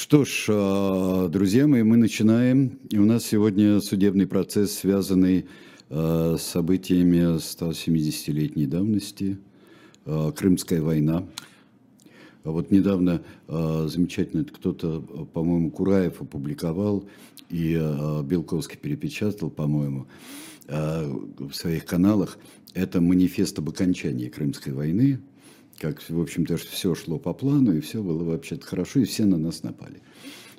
Что ж, а, друзья мои, мы начинаем. И у нас сегодня судебный процесс, связанный а, с событиями 170-летней давности. А, Крымская война. Вот недавно замечательно кто-то, по-моему, Кураев опубликовал и Белковский перепечатал, по-моему, в своих каналах. Это манифест об окончании Крымской войны – как, в общем-то, все шло по плану, и все было вообще-то хорошо, и все на нас напали.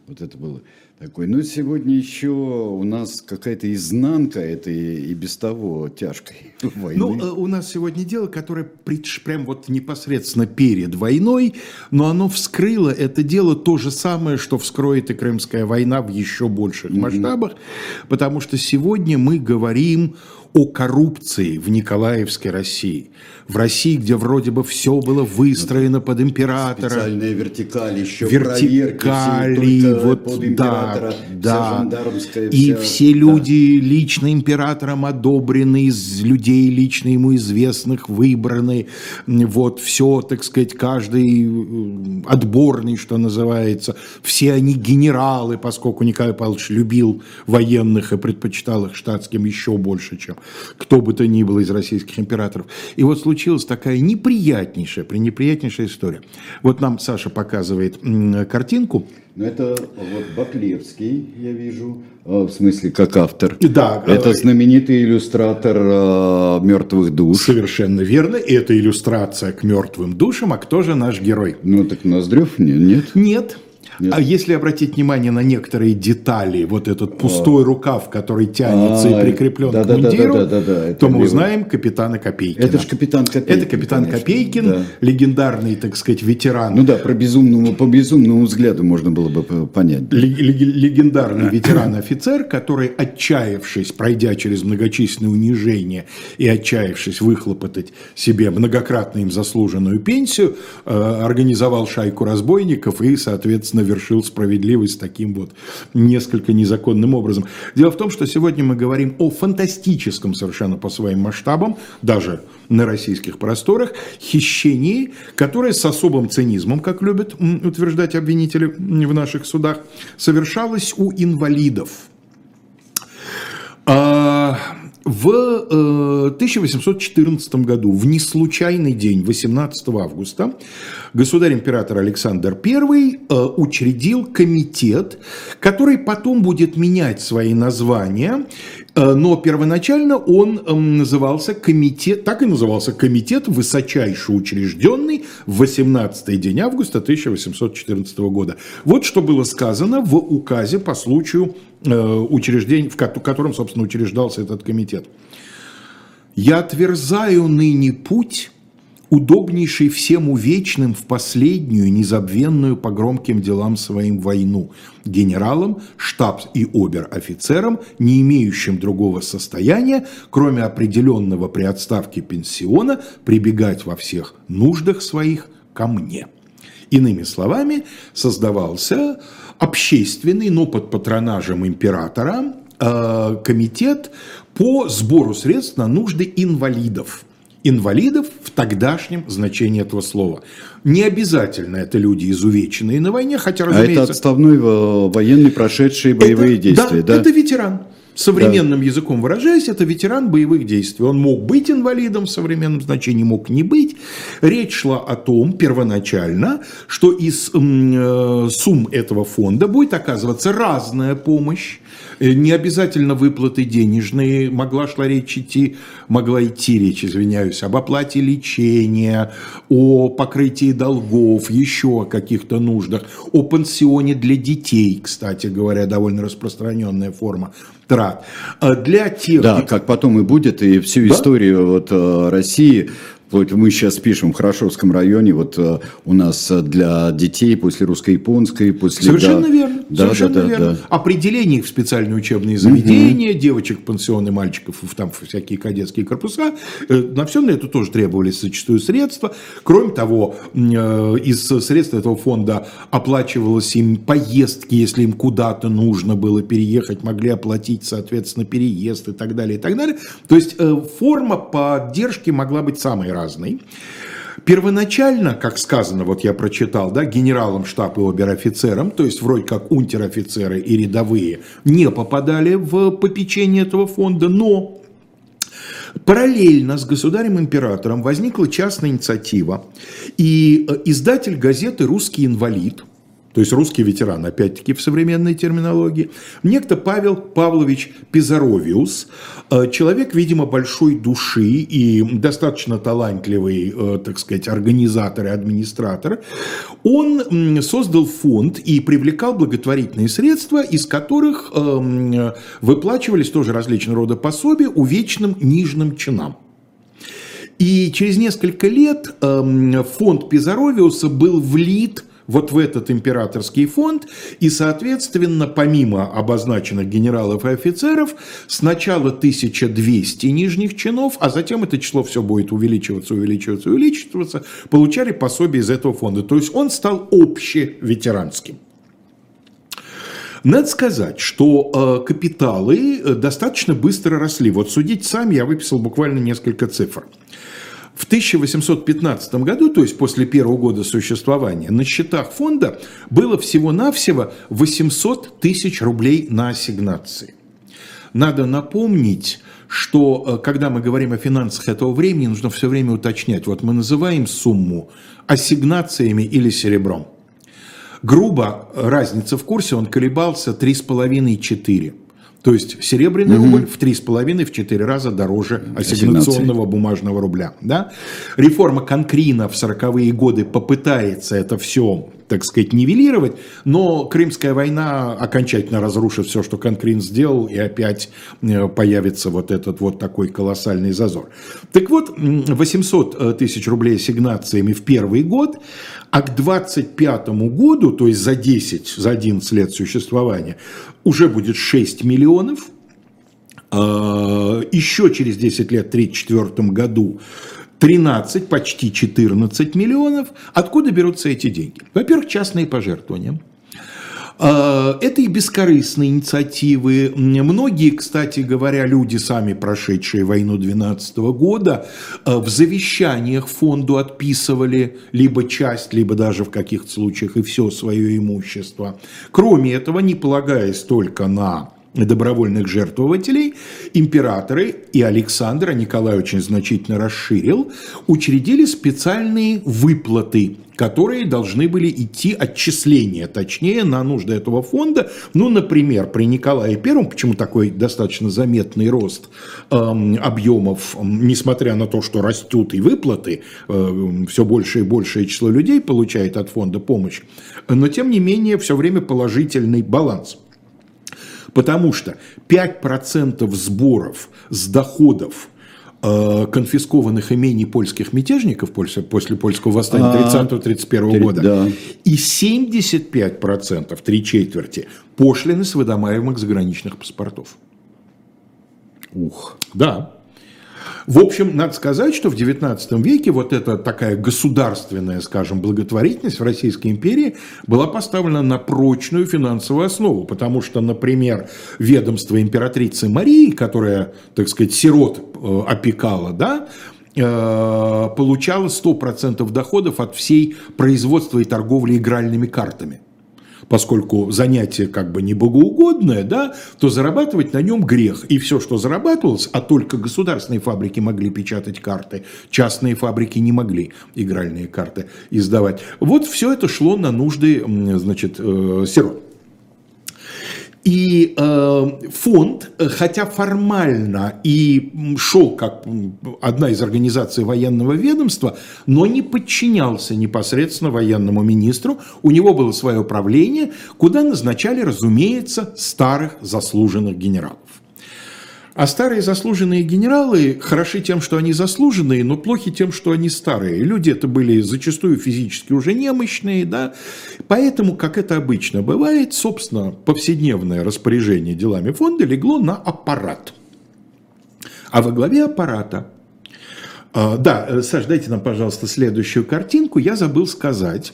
Вот это было такое. Но сегодня еще у нас какая-то изнанка этой и без того тяжкой войны. Ну, э, у нас сегодня дело, которое прям вот непосредственно перед войной, но оно вскрыло это дело то же самое, что вскроет и Крымская война в еще больших масштабах, mm-hmm. потому что сегодня мы говорим о коррупции в Николаевской России. В России, где вроде бы все было выстроено под императора. Специальная вертикаль, еще вертикали, вот, под императора, да, да. И вся, все люди да. лично императором одобрены, из людей лично ему известных выбраны. Вот все, так сказать, каждый э, отборный, что называется. Все они генералы, поскольку Николай Павлович любил военных и предпочитал их штатским еще больше, чем кто бы то ни было из российских императоров. И вот случилась такая неприятнейшая, пренеприятнейшая история. Вот нам Саша показывает картинку. Ну, это вот Баклевский, я вижу, а, в смысле, как автор. Да. Это знаменитый иллюстратор э, «Мертвых душ». Совершенно верно. И это иллюстрация к «Мертвым душам». А кто же наш герой? Ну, так Ноздрев нет? Нет. Нет. А если обратить внимание на некоторые детали, вот этот пустой а. рукав, который тянется а, и прикреплен да, к мундиру, да, да, да, да, то мы узнаем капитана Копейкина. Это же капитан Копейкин. Это капитан конечно, Копейкин, да. легендарный, так сказать, ветеран. Ну да, про безумному, по безумному взгляду можно было бы понять. Да. Легендарный ветеран-офицер, который, отчаявшись, пройдя через многочисленные унижения и отчаявшись выхлопотать себе многократно им заслуженную пенсию, э, организовал шайку разбойников и, соответственно, совершил справедливость таким вот несколько незаконным образом. Дело в том, что сегодня мы говорим о фантастическом совершенно по своим масштабам, даже на российских просторах, хищении, которое с особым цинизмом, как любят утверждать обвинители в наших судах, совершалось у инвалидов. А, в 1814 э, году, в неслучайный день, 18 августа, государь-император Александр I э, учредил комитет, который потом будет менять свои названия, но первоначально он эм, назывался комитет, так и назывался комитет, высочайше учрежденный в 18 день августа 1814 года. Вот что было сказано в указе по случаю учреждения, в котором, собственно, учреждался этот комитет. «Я отверзаю ныне путь, удобнейший всем увечным в последнюю, незабвенную по громким делам своим войну, генералам, штаб- и обер-офицерам, не имеющим другого состояния, кроме определенного при отставке пенсиона, прибегать во всех нуждах своих ко мне». Иными словами, создавался общественный, но под патронажем императора, э, комитет по сбору средств на нужды инвалидов. Инвалидов в тогдашнем значении этого слова. Не обязательно это люди изувеченные на войне, хотя, разумеется... А это отставной военный, прошедший боевые это, действия, да? Да, это ветеран. Современным да. языком выражаясь, это ветеран боевых действий. Он мог быть инвалидом в современном значении, мог не быть. Речь шла о том первоначально, что из э, сумм этого фонда будет оказываться разная помощь Э, не обязательно выплаты денежные, могла шла речь идти, могла идти речь, извиняюсь, об оплате лечения, о покрытии долгов, еще о каких-то нуждах, о пансионе для детей, кстати говоря, довольно распространенная форма трат. А для тех... Да, как потом и будет, и всю да? историю вот, э, России вот мы сейчас пишем в Хорошевском районе, вот э, у нас э, для детей после русско-японской, после... Совершенно да, верно. Да, совершенно да, верно. Да. Определение в специальные учебные заведения, угу. девочек, пансионы, мальчиков, там всякие кадетские корпуса. Э, на все на это тоже требовались зачастую средства. Кроме того, из средств этого фонда оплачивалось им поездки, если им куда-то нужно было переехать, могли оплатить, соответственно, переезд и так далее, и так далее. То есть форма поддержки могла быть самой разный. Первоначально, как сказано, вот я прочитал, да, генералам штаб и обер-офицерам, то есть вроде как унтер-офицеры и рядовые, не попадали в попечение этого фонда, но Параллельно с государем-императором возникла частная инициатива, и э, издатель газеты «Русский инвалид», то есть русский ветеран, опять-таки в современной терминологии, некто Павел Павлович Пизаровиус, э, человек, видимо, большой души и достаточно талантливый, э, так сказать, организатор и администратор, он создал фонд и привлекал благотворительные средства, из которых эм, выплачивались тоже различного рода пособия увечным нижним чинам. И через несколько лет фонд Пизаровиуса был влит вот в этот императорский фонд, и, соответственно, помимо обозначенных генералов и офицеров, сначала 1200 нижних чинов, а затем это число все будет увеличиваться, увеличиваться, увеличиваться, получали пособие из этого фонда. То есть он стал общеветеранским. Надо сказать, что э, капиталы э, достаточно быстро росли. Вот судить сами, я выписал буквально несколько цифр. В 1815 году, то есть после первого года существования, на счетах фонда было всего-навсего 800 тысяч рублей на ассигнации. Надо напомнить, что э, когда мы говорим о финансах этого времени, нужно все время уточнять. Вот мы называем сумму ассигнациями или серебром. Грубо разница в курсе, он колебался 3,5-4. То есть серебряный угу. рубль в 3,5 в 4 раза дороже ассигнационного бумажного рубля. Да? Реформа Конкрина в 40-е годы попытается это все, так сказать, нивелировать, но Крымская война окончательно разрушит все, что Конкрин сделал, и опять э, появится вот этот вот такой колоссальный зазор. Так вот, 800 э, тысяч рублей ассигнациями в первый год, а к 25 году, то есть за 10, за 11 лет существования, уже будет 6 миллионов, а, еще через 10 лет, в 1934 году, 13, почти 14 миллионов. Откуда берутся эти деньги? Во-первых, частные пожертвования. А, это и бескорыстные инициативы. Многие, кстати говоря, люди, сами прошедшие войну 12 года, а, в завещаниях фонду отписывали либо часть, либо даже в каких-то случаях и все свое имущество. Кроме этого, не полагаясь только на добровольных жертвователей, императоры и Александр, а Николай очень значительно расширил, учредили специальные выплаты, которые должны были идти отчисления, точнее, на нужды этого фонда. Ну, например, при Николае Первом, почему такой достаточно заметный рост э, объемов, несмотря на то, что растут и выплаты, э, все больше и большее число людей получает от фонда помощь, но тем не менее все время положительный баланс. Потому что 5% сборов с доходов э, конфискованных имений польских мятежников после, после польского восстания 30-31 а, года да. и 75%, три четверти, пошлины с выдаваемых заграничных паспортов. Ух. Да. В общем, надо сказать, что в XIX веке вот эта такая государственная, скажем, благотворительность в Российской империи была поставлена на прочную финансовую основу, потому что, например, ведомство императрицы Марии, которая, так сказать, сирот э, опекала, да, э, получала 100% доходов от всей производства и торговли игральными картами поскольку занятие как бы не богоугодное, да, то зарабатывать на нем грех. И все, что зарабатывалось, а только государственные фабрики могли печатать карты, частные фабрики не могли игральные карты издавать. Вот все это шло на нужды, значит, э, сирот. И э, фонд, хотя формально и шел как одна из организаций военного ведомства, но не подчинялся непосредственно военному министру. У него было свое правление, куда назначали, разумеется, старых заслуженных генералов. А старые заслуженные генералы хороши тем, что они заслуженные, но плохи тем, что они старые. Люди это были зачастую физически уже немощные, да. Поэтому, как это обычно бывает, собственно, повседневное распоряжение делами фонда легло на аппарат. А во главе аппарата да, э, Саш, дайте нам, пожалуйста, следующую картинку. Я забыл сказать,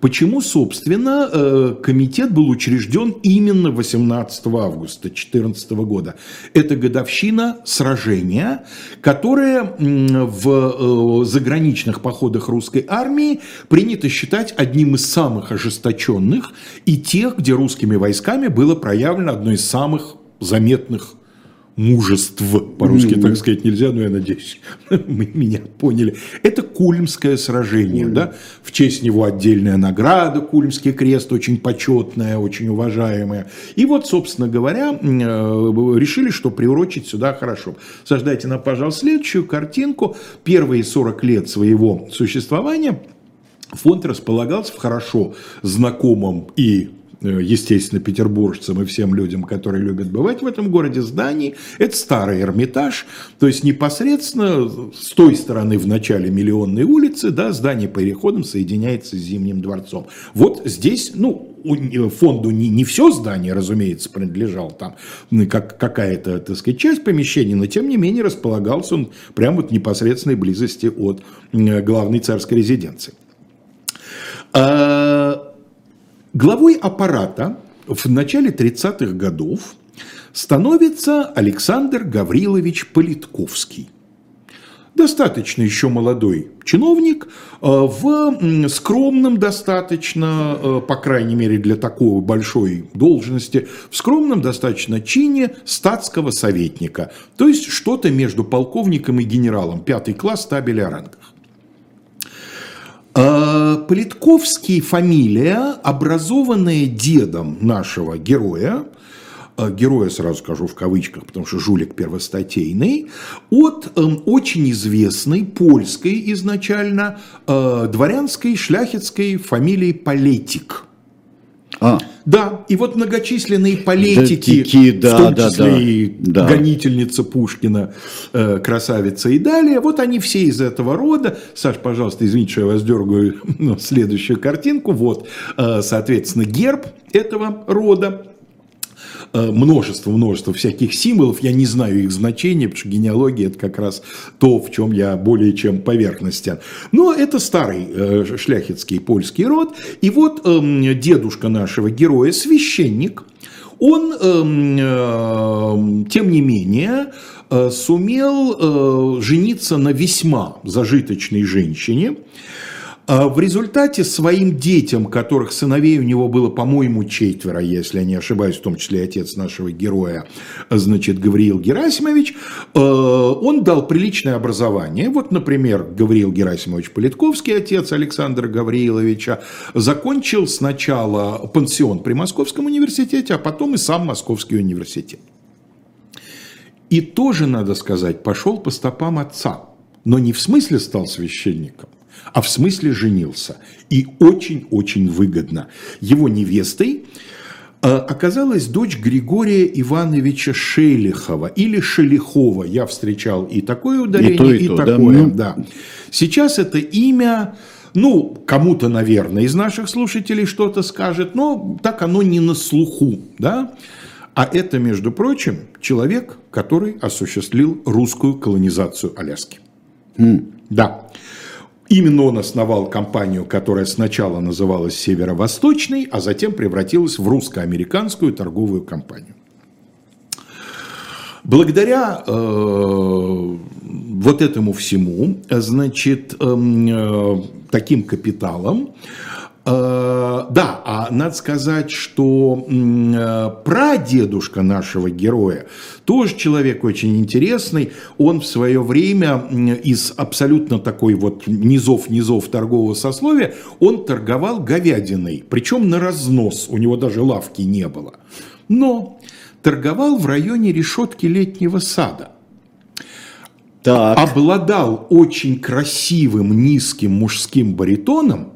почему, собственно, э, комитет был учрежден именно 18 августа 2014 года. Это годовщина сражения, которое в э, заграничных походах русской армии принято считать одним из самых ожесточенных и тех, где русскими войсками было проявлено одно из самых заметных мужеств, по-русски mm-hmm. так сказать нельзя, но я надеюсь, мы меня поняли. Это Кульмское сражение, mm-hmm. да, в честь него отдельная награда, Кульмский крест, очень почетная, очень уважаемая. И вот, собственно говоря, э, решили, что приурочить сюда хорошо. Сождайте нам, пожалуйста, следующую картинку. Первые 40 лет своего существования фонд располагался в хорошо знакомом и естественно, петербуржцам и всем людям, которые любят бывать в этом городе, зданий. Это старый Эрмитаж, то есть непосредственно с той стороны в начале Миллионной улицы, да, здание переходом соединяется с Зимним дворцом. Вот здесь, ну, э, фонду не, не все здание, разумеется, принадлежал там, как какая-то, так сказать, часть помещения, но тем не менее располагался он прямо вот в непосредственной близости от главной царской резиденции. А, Главой аппарата в начале 30-х годов становится Александр Гаврилович Политковский. Достаточно еще молодой чиновник, э, в скромном достаточно, э, по крайней мере для такой большой должности, в скромном достаточно чине статского советника. То есть что-то между полковником и генералом, пятый класс табеля о рангах. А, Политковский фамилия, образованная дедом нашего героя, а, героя, сразу скажу в кавычках, потому что жулик первостатейный, от э, очень известной польской изначально э, дворянской шляхетской фамилии Полетик. А. Да, и вот многочисленные политики, Тики, да, в том да, числе да, и да. гонительница Пушкина, э, красавица и далее, вот они все из этого рода. Саш, пожалуйста, извините, что я вас дергаю ну, следующую картинку. Вот, э, соответственно, герб этого рода. Э, множество, множество всяких символов, я не знаю их значения, потому что генеалогия – это как раз то, в чем я более чем поверхностен. Но это старый э, шляхетский польский род, и вот э, дедушка нашего героя – священник, он, эм, э, тем не менее, э, сумел э, жениться на весьма зажиточной женщине, в результате своим детям, которых сыновей у него было, по-моему, четверо, если я не ошибаюсь, в том числе отец нашего героя, значит, Гавриил Герасимович, э, он дал приличное образование. Вот, например, Гавриил Герасимович Политковский, отец Александра Гаврииловича, закончил сначала пансион при Московском университете, а потом и сам Московский университет. И тоже, надо сказать, пошел по стопам отца. Но не в смысле стал священником, а в смысле женился. И очень-очень выгодно. Его невестой э, оказалась дочь Григория Ивановича Шелихова или Шелихова. Я встречал и такое ударение, и, то, и, и то, такое. Да? Да. Сейчас это имя, ну, кому-то, наверное, из наших слушателей что-то скажет, но так оно не на слуху. Да? А это, между прочим, человек, который осуществил русскую колонизацию Аляски. Mm. Да. Именно он основал компанию, которая сначала называлась Северо-Восточной, а затем превратилась в русско-американскую торговую компанию. Благодаря э, вот этому всему, значит, эм, э, таким капиталом, Э, да, а надо сказать, что э, прадедушка нашего героя тоже человек очень интересный. Он в свое время из абсолютно такой вот низов-низов торгового сословия, он торговал говядиной, причем на разнос, у него даже лавки не было. Но торговал в районе решетки летнего сада. Так. Обладал очень красивым низким мужским баритоном –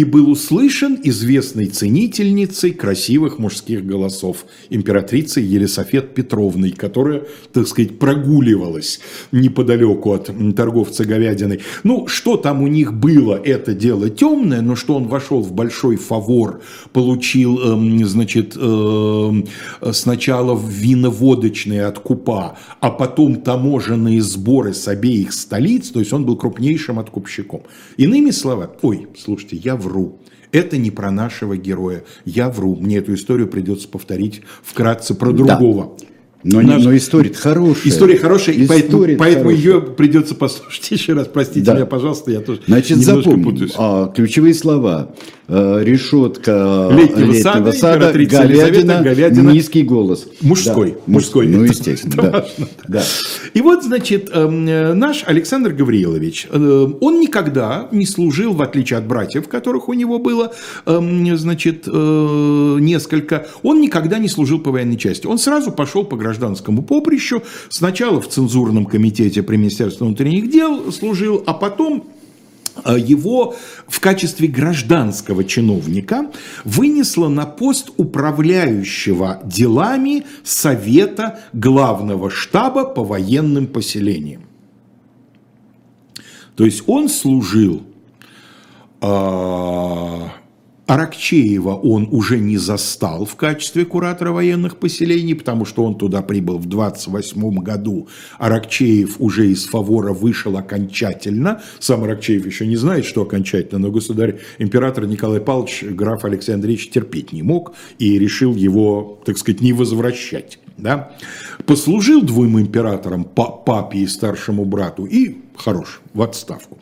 и был услышан известной ценительницей красивых мужских голосов, императрицей Елисофет Петровной, которая, так сказать, прогуливалась неподалеку от торговца говядиной. Ну, что там у них было, это дело темное, но что он вошел в большой фавор, получил, эм, значит, эм, сначала виноводочные от купа, а потом таможенные сборы с обеих столиц, то есть он был крупнейшим откупщиком. Иными словами, ой, слушайте, я вру. Это не про нашего героя. Я вру. Мне эту историю придется повторить вкратце про другого. Да. Но, Наш... но история хорошая. История хорошая, история поэтому, поэтому ее придется послушать еще раз. Простите да. меня, пожалуйста, я тоже Значит, запомним, а, ключевые слова. А, решетка летнего, летнего сада, сада говядина, говядина, низкий голос. Мужской. Да, мужской. Ну, естественно. Да. Да. И вот, значит, эм, наш Александр Гаврилович, э, он никогда не служил, в отличие от братьев, которых у него было, эм, значит, э, несколько, он никогда не служил по военной части. Он сразу пошел по гражданскому поприщу. Сначала в цензурном комитете при Министерстве внутренних дел служил, а потом э, его в качестве гражданского чиновника вынесло на пост управляющего делами Совета Главного штаба по военным поселениям. То есть он служил э, Аракчеева он уже не застал в качестве куратора военных поселений, потому что он туда прибыл в 28 году. Аракчеев уже из фавора вышел окончательно. Сам Аракчеев еще не знает, что окончательно, но государь, император Николай Павлович, граф Алексей Андреевич терпеть не мог и решил его, так сказать, не возвращать. Да? Послужил двум императорам, папе и старшему брату, и хорош, в отставку.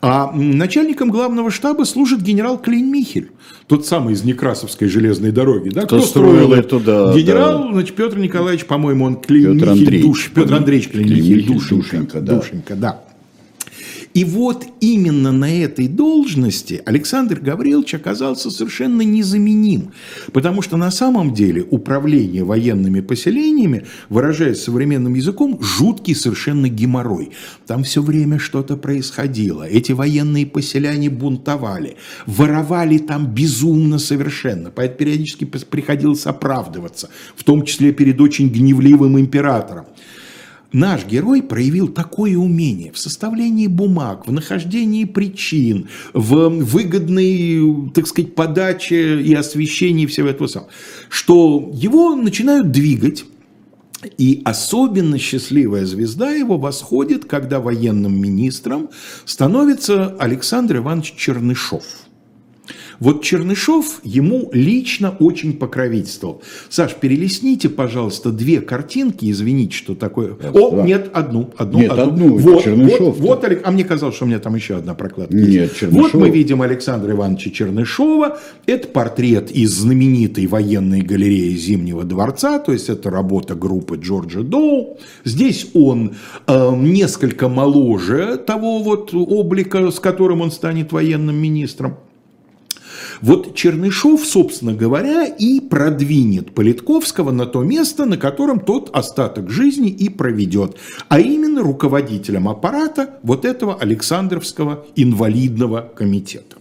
А начальником главного штаба служит генерал Клейн-Михель, тот самый из Некрасовской железной дороги. Да? Кто, Кто строил эту, да. Генерал, да. значит, Петр Николаевич, по-моему, он Клейн-Михель, Петр Андреевич, Душ, Петр Андреевич Клейн-Михель, Душенька, Душенька, да. Душенька, да. И вот именно на этой должности Александр Гаврилович оказался совершенно незаменим, потому что на самом деле управление военными поселениями, выражаясь современным языком, жуткий совершенно геморрой. Там все время что-то происходило. Эти военные поселяне бунтовали, воровали там безумно совершенно, поэтому периодически приходилось оправдываться, в том числе перед очень гневливым императором наш герой проявил такое умение в составлении бумаг, в нахождении причин, в выгодной, так сказать, подаче и освещении всего этого самого, что его начинают двигать и особенно счастливая звезда его восходит, когда военным министром становится Александр Иванович Чернышов – вот Чернышов ему лично очень покровительствовал. Саш, перелесните, пожалуйста, две картинки, извините, что такое. О, два. нет, одну, одну, нет, одну. одну. Вот, Чернышов. Вот, вот, а мне казалось, что у меня там еще одна прокладка нет, есть. Чернышов. Вот мы видим Александра Ивановича Чернышова. Это портрет из знаменитой военной галереи Зимнего дворца, то есть это работа группы Джорджа Доу. Здесь он э, несколько моложе того вот облика, с которым он станет военным министром. Вот Чернышов, собственно говоря, и продвинет Политковского на то место, на котором тот остаток жизни и проведет, а именно руководителем аппарата вот этого Александровского инвалидного комитета.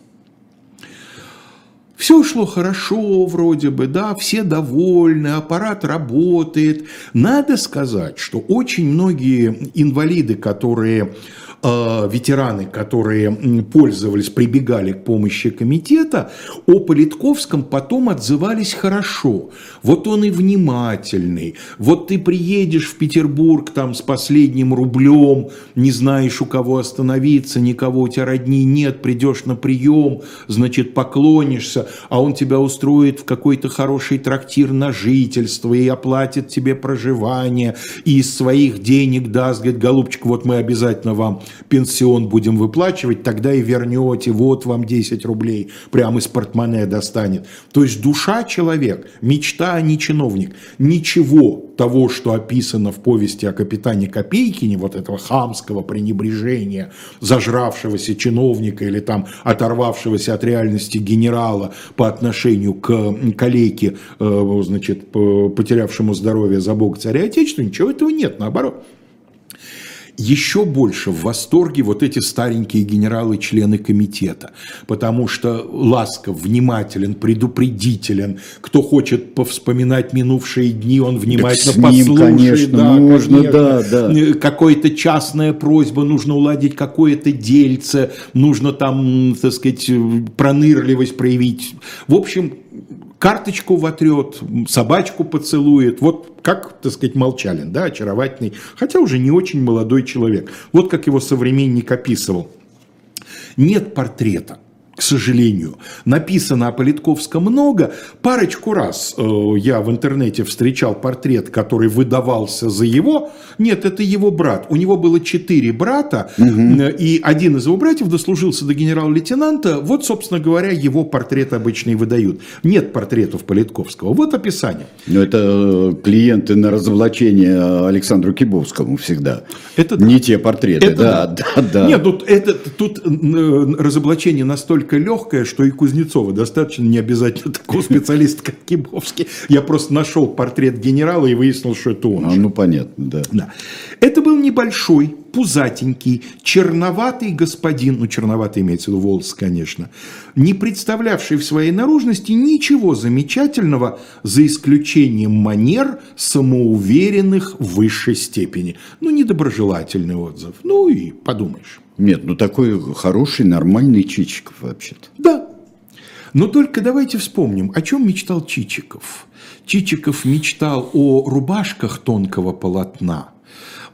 Все шло хорошо вроде бы, да, все довольны, аппарат работает. Надо сказать, что очень многие инвалиды, которые ветераны, которые пользовались, прибегали к помощи комитета, о Политковском потом отзывались хорошо. Вот он и внимательный. Вот ты приедешь в Петербург там с последним рублем, не знаешь у кого остановиться, никого у тебя родни нет, придешь на прием, значит, поклонишься, а он тебя устроит в какой-то хороший трактир на жительство и оплатит тебе проживание, и из своих денег даст, говорит, голубчик, вот мы обязательно вам пенсион будем выплачивать, тогда и вернете, вот вам 10 рублей, прямо из портмоне достанет. То есть душа человек, мечта, а не чиновник. Ничего того, что описано в повести о капитане Копейкине, вот этого хамского пренебрежения, зажравшегося чиновника или там оторвавшегося от реальности генерала по отношению к коллеге, э, значит, потерявшему здоровье за Бога царя Отечества, ничего этого нет, наоборот. Еще больше в восторге вот эти старенькие генералы, члены комитета, потому что ласков, внимателен, предупредителен. Кто хочет повспоминать минувшие дни, он внимательно так с ним, послушает. конечно, да, можно, конечно. да, да. Какая-то частная просьба, нужно уладить какое-то дельце, нужно там, так сказать, пронырливость проявить. В общем, карточку вотрет, собачку поцелует. Вот как, так сказать, Молчалин, да, очаровательный, хотя уже не очень молодой человек. Вот как его современник описывал. Нет портрета к сожалению. Написано о Политковском много. Парочку раз э, я в интернете встречал портрет, который выдавался за его. Нет, это его брат. У него было четыре брата, угу. и один из его братьев дослужился до генерал-лейтенанта. Вот, собственно говоря, его портрет обычно и выдают. Нет портретов Политковского. Вот описание. Но это э, клиенты на разоблачение Александру Кибовскому всегда. Это Не да. те портреты, это да, да, да, да. Нет, тут, это, тут разоблачение настолько настолько легкое, что и Кузнецова достаточно не обязательно такого специалиста, как Кибовский. Я просто нашел портрет генерала и выяснил, что это он. А, ну, понятно, да. да. Это был небольшой, пузатенький, черноватый господин, ну, черноватый имеется в виду волос, конечно, не представлявший в своей наружности ничего замечательного, за исключением манер, самоуверенных в высшей степени. Ну, недоброжелательный отзыв. Ну, и подумаешь. Нет, ну такой хороший, нормальный Чичиков вообще-то. Да. Но только давайте вспомним, о чем мечтал Чичиков. Чичиков мечтал о рубашках тонкого полотна,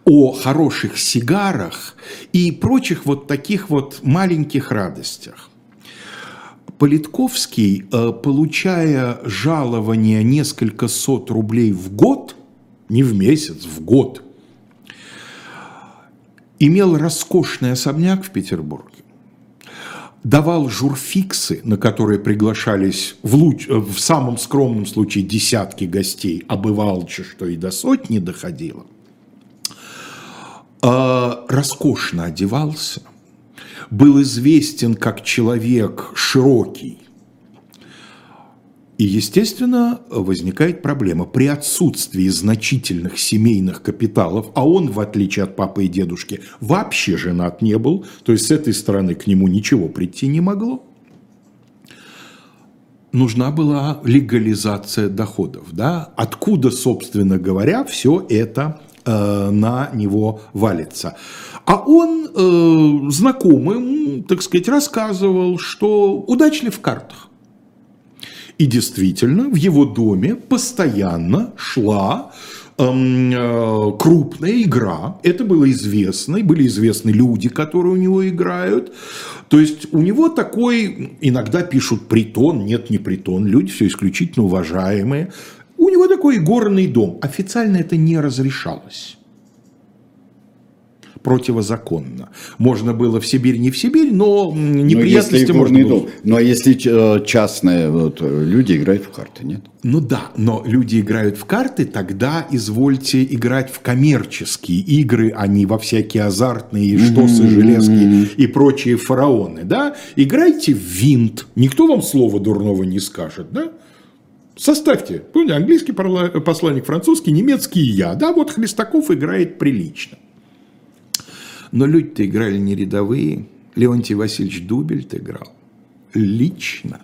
о хороших сигарах и прочих вот таких вот маленьких радостях. Политковский, э, получая жалование несколько сот рублей в год, не в месяц, в год – имел роскошный особняк в Петербурге, давал журфиксы, на которые приглашались в, луч, в самом скромном случае десятки гостей, а бывало, что и до сотни доходило, а, роскошно одевался, был известен как человек широкий, и, естественно, возникает проблема. При отсутствии значительных семейных капиталов, а он, в отличие от папы и дедушки, вообще женат не был, то есть с этой стороны к нему ничего прийти не могло, нужна была легализация доходов. Да? Откуда, собственно говоря, все это э, на него валится. А он э, знакомым, так сказать, рассказывал, что удачлив в картах. И действительно, в его доме постоянно шла эм, э, крупная игра. Это было известно, и были известны люди, которые у него играют. То есть у него такой, иногда пишут притон, нет, не притон, люди все исключительно уважаемые. У него такой горный дом. Официально это не разрешалось противозаконно. Можно было в Сибирь, не в Сибирь, но неприятности но можно было. Дом. Ну а если э, частные вот, люди играют в карты, нет? Ну да, но люди играют в карты, тогда извольте играть в коммерческие игры, а не во всякие азартные штосы, железки и прочие фараоны, да? Играйте в винт, никто вам слова дурного не скажет, да? Составьте, помните, английский посланник, французский, немецкий и я, да, вот Хлестаков играет прилично. Но люди-то играли не рядовые. Леонтий Васильевич Дубельт играл. Лично.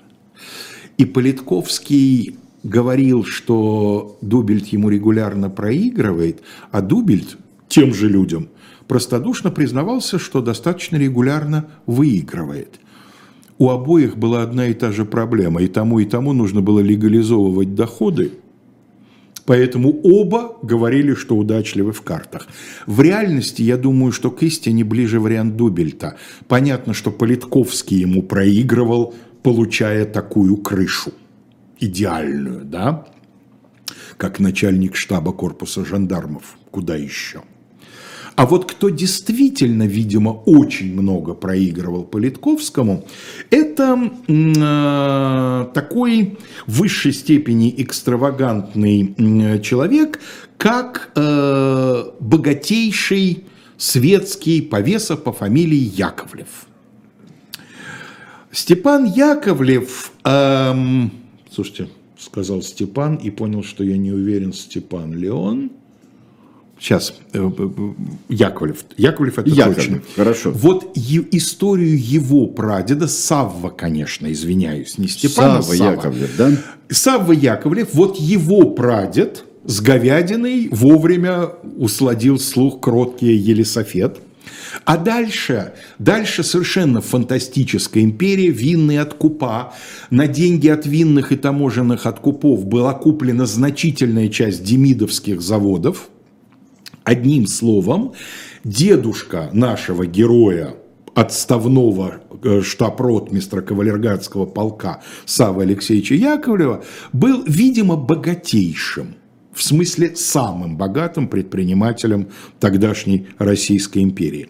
И Политковский говорил, что Дубельт ему регулярно проигрывает, а Дубельт тем же людям простодушно признавался, что достаточно регулярно выигрывает. У обоих была одна и та же проблема. И тому, и тому нужно было легализовывать доходы – Поэтому оба говорили, что удачливы в картах. В реальности, я думаю, что к истине ближе вариант Дубельта. Понятно, что Политковский ему проигрывал, получая такую крышу. Идеальную, да? Как начальник штаба корпуса жандармов. Куда еще? А вот кто действительно, видимо, очень много проигрывал Политковскому, это э, такой в высшей степени экстравагантный человек, как э, богатейший светский повесов по фамилии Яковлев. Степан Яковлев, эм, слушайте, сказал Степан и понял, что я не уверен, Степан ли он. Сейчас, э, Яковлев. Яковлев это Яковлев, точно. хорошо. Вот е- историю его прадеда, Савва, конечно, извиняюсь, не Степана Савва Савва. Яковлев, да? Савва Яковлев, вот его прадед с говядиной вовремя усладил слух кроткий Елисофет. А дальше, дальше совершенно фантастическая империя, винные откупа. На деньги от винных и таможенных откупов была куплена значительная часть демидовских заводов. Одним словом, дедушка нашего героя, отставного э, штаб-ротмистра кавалергардского полка Савы Алексеевича Яковлева, был, видимо, богатейшим. В смысле, самым богатым предпринимателем тогдашней Российской империи.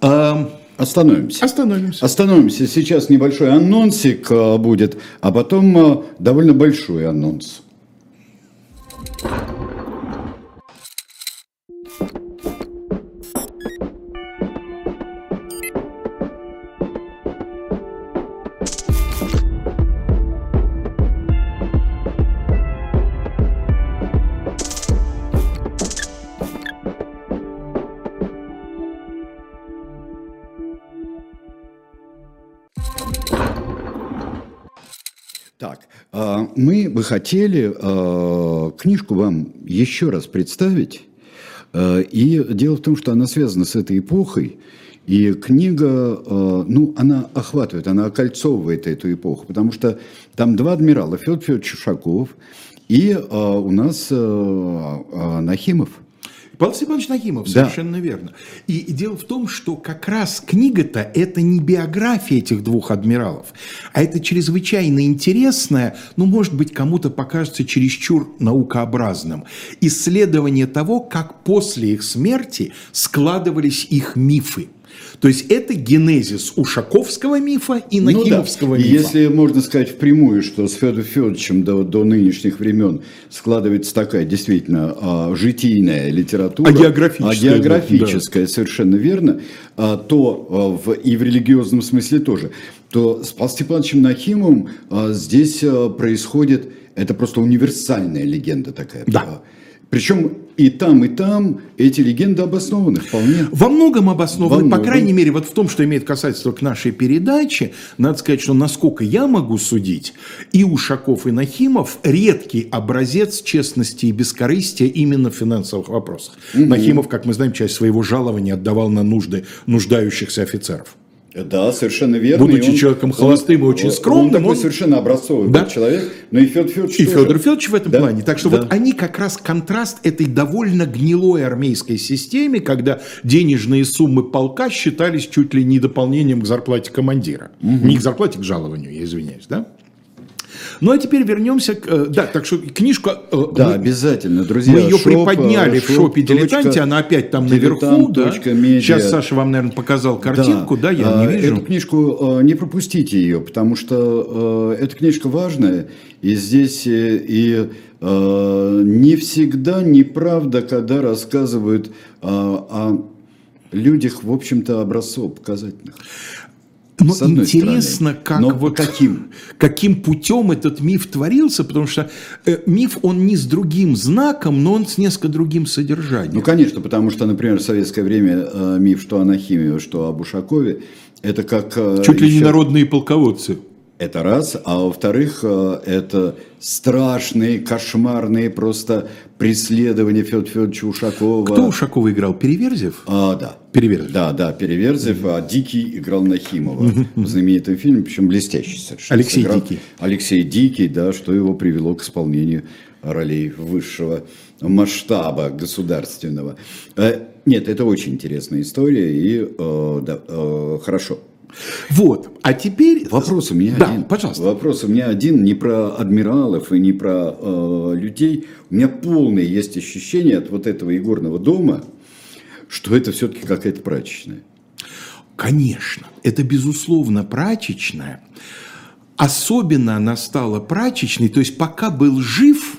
А, Остановимся. Остановимся. Остановимся. Сейчас небольшой анонсик э, будет, а потом э, довольно большой анонс. Так, мы бы хотели а, книжку вам еще раз представить. А, И дело в том, что она связана с этой эпохой. И книга, а, ну, она охватывает, она окольцовывает эту эпоху, потому что там два адмирала, Федор Федорович Ушаков и у нас Нахимов. Павел Степанович Нахимов, Да. совершенно верно. И, и дело в том, что как раз книга-то это не биография этих двух адмиралов, а это чрезвычайно интересное, ну, может быть, кому-то покажется чересчур наукообразным, исследование того, как после их смерти складывались их мифы. То есть это генезис Ушаковского мифа и Ну да. Нахимовского мифа. Если можно сказать впрямую, что с Федором Федоровичем до, до нынешних времен складывается такая действительно а, житийная литература, Агеографическая, а географическая, совершенно верно, а, то а, в, и в религиозном смысле тоже, то с Павлом Степановичем Нахимовым а, здесь а, происходит, это просто универсальная легенда такая. Да. А, Причем и там, и там эти легенды обоснованы вполне. Во многом обоснованы, Во по многом. крайней мере, вот в том, что имеет касательство к нашей передаче, надо сказать, что насколько я могу судить, и Ушаков, и Нахимов редкий образец честности и бескорыстия именно в финансовых вопросах. Нахимов, как мы знаем, часть своего жалования отдавал на нужды нуждающихся офицеров. Да, совершенно верно. Будучи он- человеком холостым и очень он скромным, такой он- совершенно образцовый Да. человек, но и Федор Федорович И тоже. Федор Федорович в этом Да, плане. Так что да. вот они как раз контраст этой довольно гнилой армейской системе, когда денежные суммы полка считались чуть ли не дополнением к зарплате командира. Не к зарплате, к жалованию, я извиняюсь, да? Ну а теперь вернемся к... э, Да, так что книжка... э, Да, мы- обязательно, друзья. Мы ее Шоп, приподняли э, в шопе «Дилетанте», она опять там наверху, да? медиа. Сейчас Саша вам, наверное, показал картинку, да, я А, не вижу. Эту книжку э, не пропустите ее, потому что э, эта книжка важная, и здесь и э, не всегда неправда, когда рассказывают э, о людях, в общем-то, образцов показательных. Но с одной интересно, стороны. как Но вот каким? каким путем этот миф творился, потому что э, миф он не с другим знаком, но он с несколько другим содержанием. Ну, конечно, потому что, например, в советское время э, миф, что о Нахимове, что об Ушакове, это как... э, Чуть ли не еще- народные полководцы. Это раз. А во-вторых, э, это страшные, кошмарные просто преследования Федора Федоровича Ушакова. Кто Ушакова играл? Переверзев? А, да. Переверзев. Да, да, Переверзев, а Дикий играл Нахимова в знаменитом фильме, причем блестящий совершенно. Алексей сыграл. Дикий. Алексей Дикий, да, что его привело к исполнению ролей высшего масштаба государственного. Э, Нет, это очень интересная история и э, да, э, хорошо. Вот. А теперь... Вопрос у меня Да, один. пожалуйста. Вопрос у меня один не про адмиралов и не про э, людей. У меня полное есть ощущение от вот этого игорного дома, что это все-таки какая-то прачечная. Конечно, это безусловно прачечная. Особенно она стала прачечной, то есть пока был жив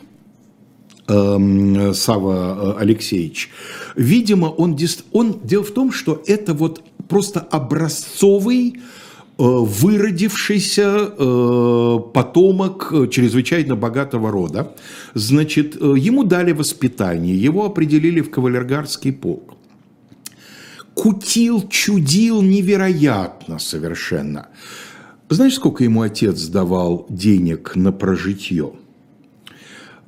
эм, Сава Алексеевич, видимо, он, он... Дело в том, что это вот просто образцовый выродившийся потомок чрезвычайно богатого рода. Значит, ему дали воспитание, его определили в кавалергардский полк. Кутил, чудил невероятно совершенно. Знаешь, сколько ему отец давал денег на прожитье?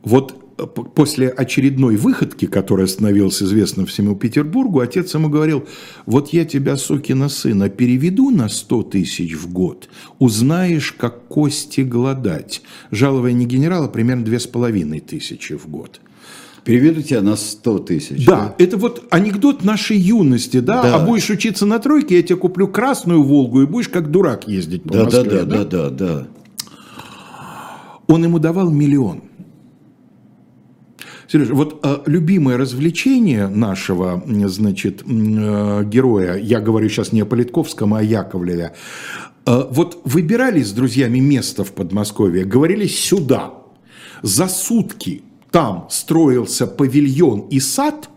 Вот после очередной выходки, которая становилась известна всему Петербургу, отец ему говорил, вот я тебя, сукина сына, переведу на 100 тысяч в год, узнаешь, как кости голодать. Жалование генерала примерно две с половиной тысячи в год. Переведу тебя на 100 тысяч. Да, да, это вот анекдот нашей юности, да? да, а будешь учиться на тройке, я тебе куплю красную «Волгу» и будешь как дурак ездить по да, Москве. Да, да, да, да, да. Он ему давал миллион. Сережа, вот э, любимое развлечение нашего, значит, э, героя, я говорю сейчас не о Политковском, а о Яковлеве, э, вот выбирали с друзьями место в Подмосковье, говорили сюда, за сутки там строился павильон и сад,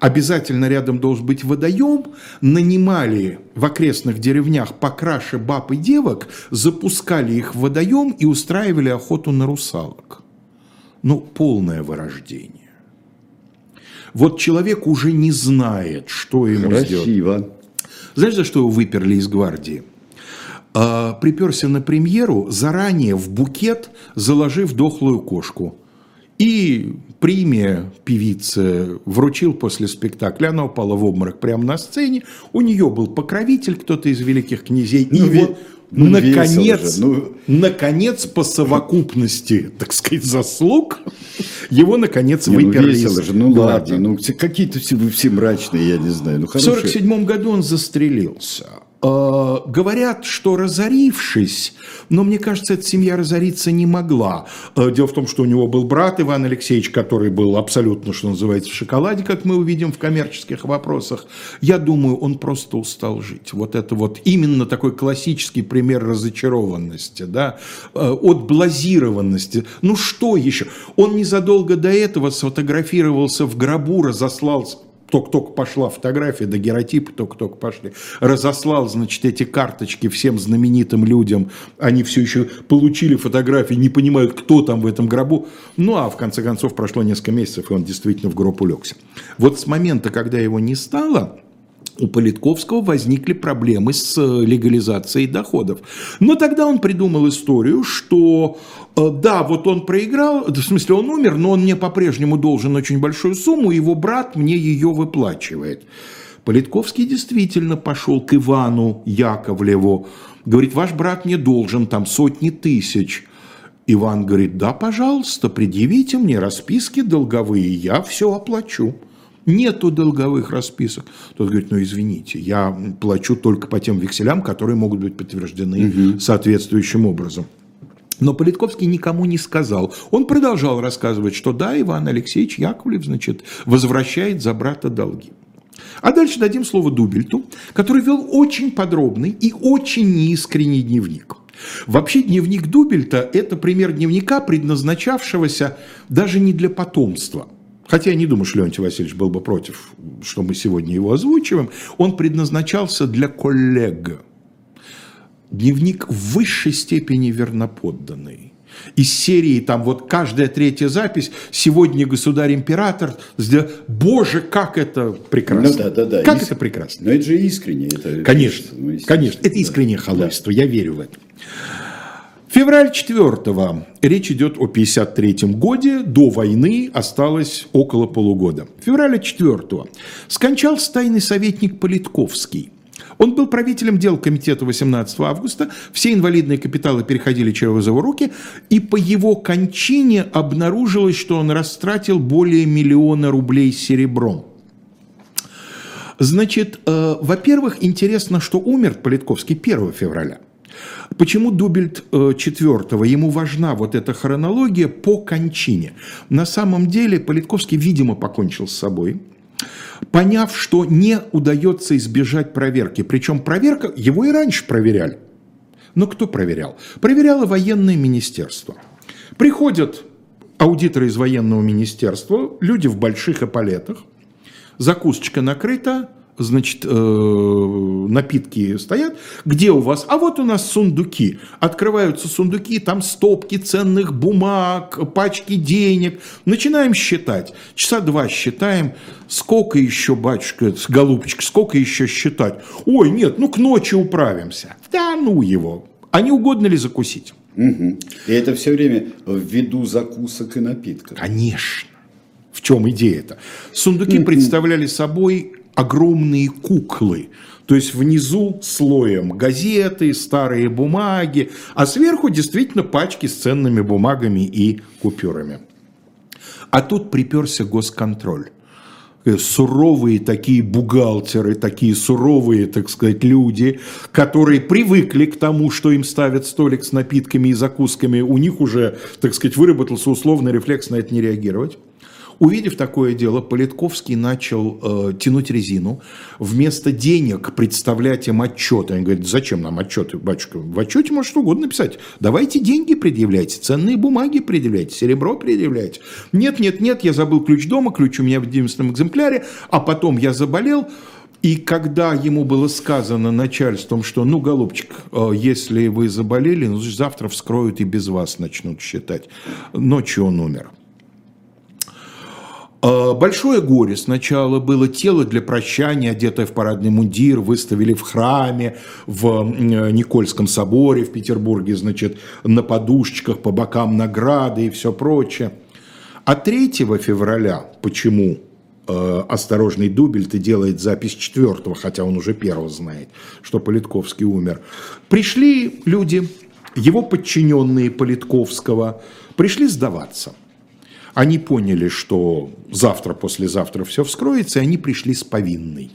обязательно рядом должен быть водоем, нанимали в окрестных деревнях покраше баб и девок, запускали их в водоем и устраивали охоту на русалок ну, полное вырождение. Вот человек уже не знает, что ему Красиво. сделать. Знаешь, за что его выперли из гвардии? А, приперся на премьеру, заранее в букет заложив дохлую кошку. И премия певице вручил после спектакля. Она упала в обморок прямо на сцене. У нее был покровитель, кто-то из великих князей. Ну, и вот ну, наконец, ну... наконец, по совокупности, так сказать, заслуг, его, наконец, не, выперли. Ну, же, ну ладно, ну какие-то все, все мрачные, я не знаю. Ну, В 1947 году он застрелился. Э, говорят, что разорившись, но мне кажется, эта семья разориться не могла. Э, дело в том, что у него был брат Иван Алексеевич, который был абсолютно, что называется, в шоколаде, как мы увидим в коммерческих вопросах. Я думаю, он просто устал жить. Вот это вот именно такой классический пример разочарованности, да, э, от блазированности. Ну что еще? Он незадолго до этого сфотографировался в гробу, разослал только-только пошла фотография, да геротипы только-только пошли, разослал, значит, эти карточки всем знаменитым людям, они все еще получили фотографии, не понимают, кто там в этом гробу. Ну, а в конце концов прошло несколько месяцев, и он действительно в гроб улегся. Вот с момента, когда его не стало, у Политковского возникли проблемы с э, легализацией доходов. Но тогда он придумал историю, что э, да, вот он проиграл, в смысле он умер, но он мне по-прежнему должен очень большую сумму, его брат мне ее выплачивает. Политковский действительно пошел к Ивану Яковлеву, говорит, ваш брат мне должен там сотни тысяч. Иван говорит, да, пожалуйста, предъявите мне расписки долговые, я все оплачу нету долговых расписок. Тот говорит, ну извините, я плачу только по тем векселям, которые могут быть подтверждены угу. соответствующим образом. Но Политковский никому не сказал. Он продолжал рассказывать, что да, Иван Алексеевич Яковлев, значит, возвращает за брата долги. А дальше дадим слово Дубельту, который вел очень подробный и очень неискренний дневник. Вообще дневник Дубельта – это пример дневника, предназначавшегося даже не для потомства – хотя я не думаю, что Леонтий Васильевич был бы против, что мы сегодня его озвучиваем, он предназначался для коллег. Дневник в высшей степени верноподданный. Из серии там вот каждая третья запись «Сегодня государь-император», боже, как это прекрасно. Ну, да, да, да. Как Иск... это прекрасно. Но это же искренне. Это, конечно, конечно, это искреннее халуйство, да. я верю в это. Февраль 4 речь идет о 53 годе, до войны осталось около полугода. Февраля 4 скончался тайный советник Политковский. Он был правителем дел комитета 18 августа, все инвалидные капиталы переходили через его руки, и по его кончине обнаружилось, что он растратил более миллиона рублей серебром. Значит, э, во-первых, интересно, что умер Политковский 1 февраля – Почему Дубельт э, четвертого? Ему важна вот эта хронология по кончине. На самом деле Политковский, видимо, покончил с собой, поняв, что не удается избежать проверки. Причем проверка, его и раньше проверяли. Но кто проверял? Проверяло военное министерство. Приходят аудиторы из военного министерства, люди в больших эполетах, закусочка накрыта, значит, э, напитки стоят, где у вас? А вот у нас сундуки. Открываются сундуки, там стопки ценных бумаг, пачки денег. Начинаем считать. Часа два считаем. Сколько еще, батюшка, голубчик, сколько еще считать? Ой, нет, ну к ночи управимся. Да ну его. А не угодно ли закусить? Угу. И это все время в виду закусок и напитков. Конечно. В чем идея-то? Сундуки представляли собой огромные куклы. То есть внизу слоем газеты, старые бумаги, а сверху действительно пачки с ценными бумагами и купюрами. А тут приперся госконтроль. Э, суровые такие бухгалтеры, такие суровые, так сказать, люди, которые привыкли к тому, что им ставят столик с напитками и закусками, у них уже, так сказать, выработался условный рефлекс на это не реагировать. Увидев такое дело, Политковский начал э, тянуть резину. Вместо денег представлять им отчеты. Они говорят, зачем нам отчеты, батюшка? В отчете может что угодно написать. Давайте деньги предъявляйте, ценные бумаги предъявляйте, серебро предъявляйте. Нет, нет, нет, я забыл ключ дома, ключ у меня в единственном экземпляре, а потом я заболел. И когда ему было сказано начальством, что, ну, голубчик, э, если вы заболели, ну, завтра вскроют и без вас начнут считать. Ночью он умер. А, большое горе сначала было тело для прощания, одетое в парадный мундир, выставили в храме, в Никольском соборе в Петербурге, значит, на подушечках, по бокам награды и все прочее. А 3 февраля, почему э, осторожный Дубельт и делает запись четвертого, хотя он уже первого знает, что Политковский умер. Пришли люди, его подчиненные Политковского, пришли сдаваться. Они поняли, что завтра, послезавтра все вскроется, и они пришли с повинной.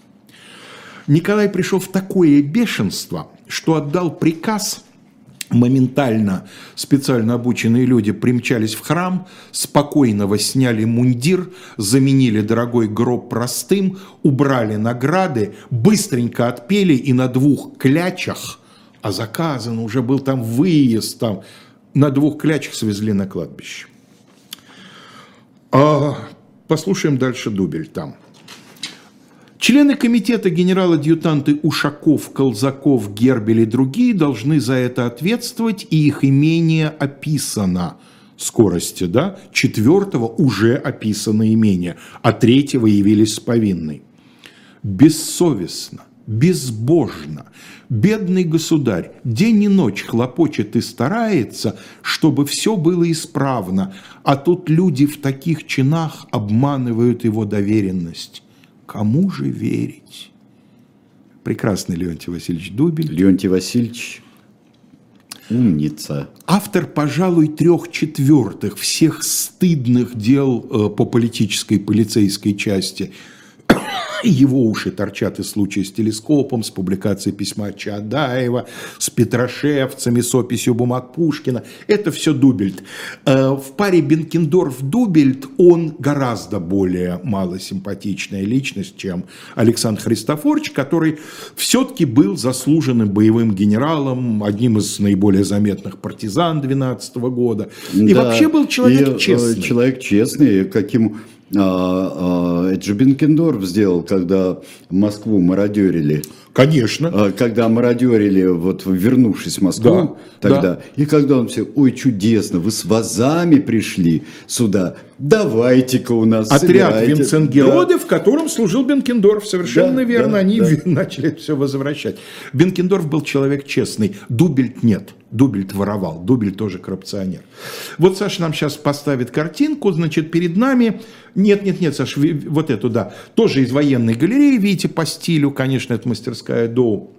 Николай пришел в такое бешенство, что отдал приказ Моментально специально обученные люди примчались в храм, спокойно сняли мундир, заменили дорогой гроб простым, убрали награды, быстренько отпели и на двух клячах, а заказан уже был там выезд, там, на двух клячах свезли на кладбище. А послушаем дальше дубель там. Члены комитета генерал-адъютанты Ушаков, Колзаков, Гербель и другие должны за это ответствовать, и их имение описано скорости, да, четвертого уже описано имение, а третьего явились с повинной. Бессовестно, безбожно. Бедный государь день и ночь хлопочет и старается, чтобы все было исправно, а тут люди в таких чинах обманывают его доверенность. Кому же верить? Прекрасный Леонтий Васильевич Дубель. Леонтий Васильевич Умница. Автор, пожалуй, трех четвертых всех стыдных дел э, по политической полицейской части – его уши торчат из случая с телескопом, с публикацией письма Чаадаева, с Петрошевцами, с описью бумаг Пушкина. Это все Дубельт. Э, в паре Бенкендорф-Дубельт он гораздо более малосимпатичная личность, чем Александр Христофорович, который все-таки был заслуженным боевым генералом, одним из наиболее заметных партизан 12 года. И да, вообще был человек и, э, честный. Человек честный, каким это же Бенкендорф сделал, когда Москву мародерили. Конечно. А, когда мародерили, вот вернувшись в Москву да, тогда. Да. И когда он все, ой, чудесно, вы с вазами пришли сюда, давайте-ка у нас Отряд собирайте. Винценгероды, да. в котором служил Бенкендорф, совершенно да, верно, да, они да. начали все возвращать. Бенкендорф был человек честный, Дубельт нет. Дубельт воровал, Дубель тоже коррупционер. Вот Саша нам сейчас поставит картинку, значит, перед нами, нет, нет, нет, Саша, вот эту, да, тоже из военной галереи, видите, по стилю, конечно, это мастерская Доу.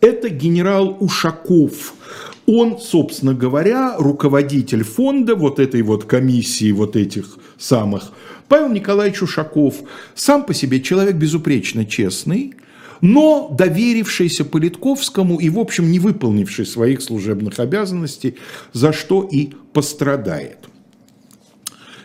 Это генерал Ушаков. Он, собственно говоря, руководитель фонда вот этой вот комиссии вот этих самых. Павел Николаевич Ушаков сам по себе человек безупречно честный, но доверившийся Политковскому и, в общем, не выполнивший своих служебных обязанностей, за что и пострадает.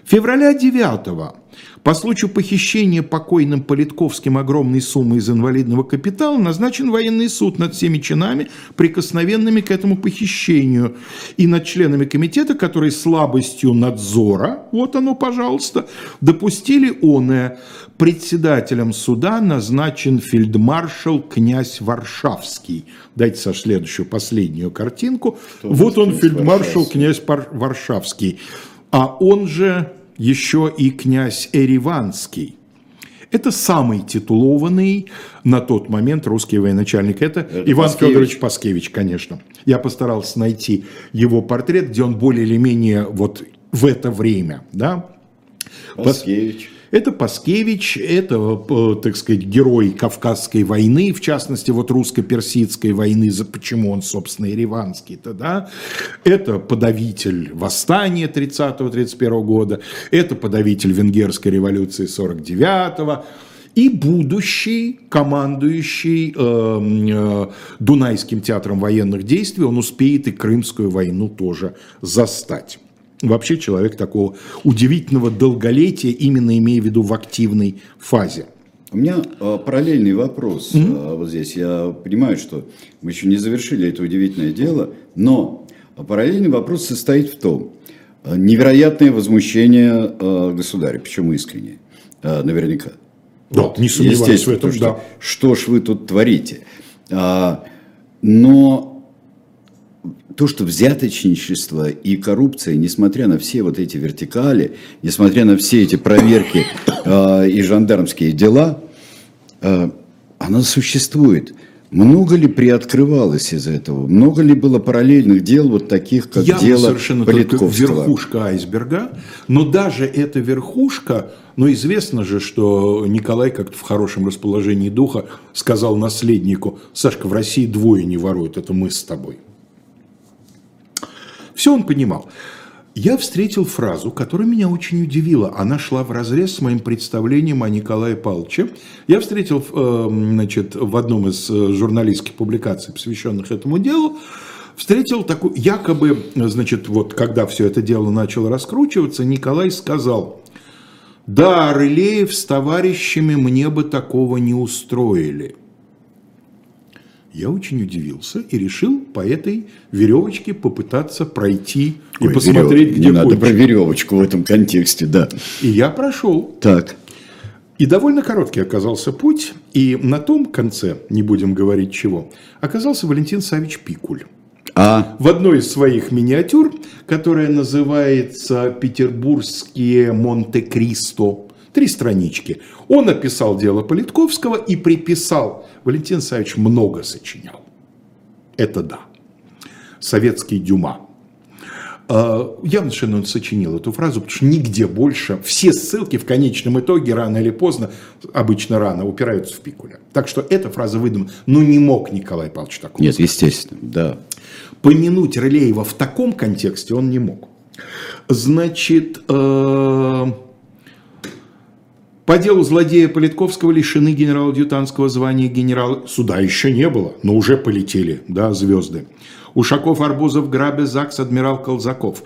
Февраля 9 По случаю похищения покойным Политковским огромной суммы из инвалидного капитала назначен военный суд над всеми чинами, прикосновенными к этому похищению, и над членами комитета, которые слабостью надзора, вот оно, пожалуйста, допустили оное. Председателем суда назначен фельдмаршал князь Варшавский. Дайте, Саш, следующую, последнюю картинку. Кто вот он, фельдмаршал князь Варшавский. А он же еще и князь Эриванский. Это самый титулованный на тот момент русский военачальник. Это, Это Иван Паскевич. Федорович Паскевич, конечно. Я постарался найти его портрет, где он более или менее вот в это время. Да? Паскевич. Это Паскевич, это, э, так сказать, герой Кавказской войны, в частности, вот русско-персидской войны, почему он, собственно, ереванский-то, да. Это подавитель восстания 30-31 года, это подавитель венгерской революции 49-го, и будущий командующий э, э, Дунайским театром военных действий, он успеет и Крымскую войну тоже застать вообще человек такого удивительного долголетия, именно имея в виду в активной фазе. У меня э, параллельный вопрос. Mm-hmm. Вот здесь я понимаю, что мы еще не завершили это удивительное дело, но параллельный вопрос состоит в том, э, невероятное возмущение государя, причем искреннее, наверняка. Да, вот, не сомневаюсь в этом, что, да. Что ж вы тут творите? А, но то, что взяточничество и коррупция, несмотря на все вот эти вертикали, несмотря на все эти проверки э, и жандармские дела, э, она существует. Много ли приоткрывалось из этого? Много ли было параллельных дел вот таких, как Явно дело совершенно только верхушка айсберга, но даже эта верхушка, но известно же, что Николай как-то в хорошем расположении духа сказал наследнику, Сашка, в России двое не воруют, это мы с тобой. Все он понимал. Я встретил фразу, которая меня очень удивила. Она шла в разрез с моим представлением о Николае Павловиче. Я встретил э, значит, в одном из э, журналистских публикаций, посвященных этому делу, встретил такую, якобы, значит, вот когда все это дело начало раскручиваться, Николай сказал, да, Рылеев с товарищами мне бы такого не устроили. Я очень удивился и решил по этой веревочке попытаться пройти и Ой, посмотреть, верев... где Не надо про веревочку в этом контексте, да. И я прошел. Так. И довольно короткий оказался путь, и на том конце, не будем говорить чего, оказался Валентин Савич Пикуль. А? В одной из своих миниатюр, которая называется «Петербургские Монте-Кристо», три странички. Он описал дело Политковского и приписал. Валентин Савич много сочинял. Это да. Советский Дюма. Явно совершенно он сочинил эту фразу, потому что нигде больше, все ссылки в конечном итоге рано или поздно, обычно рано, упираются в Пикуля. Так что эта фраза выдумана. Но не мог Николай Павлович такого Нет, сказать. естественно, да. Помянуть Рылеева в таком контексте он не мог. Значит, э по делу злодея Политковского лишены генерал-адъютантского звания генерала. Суда еще не было, но уже полетели, да, звезды. Ушаков, Арбузов, Грабе, Закс, адмирал Колзаков.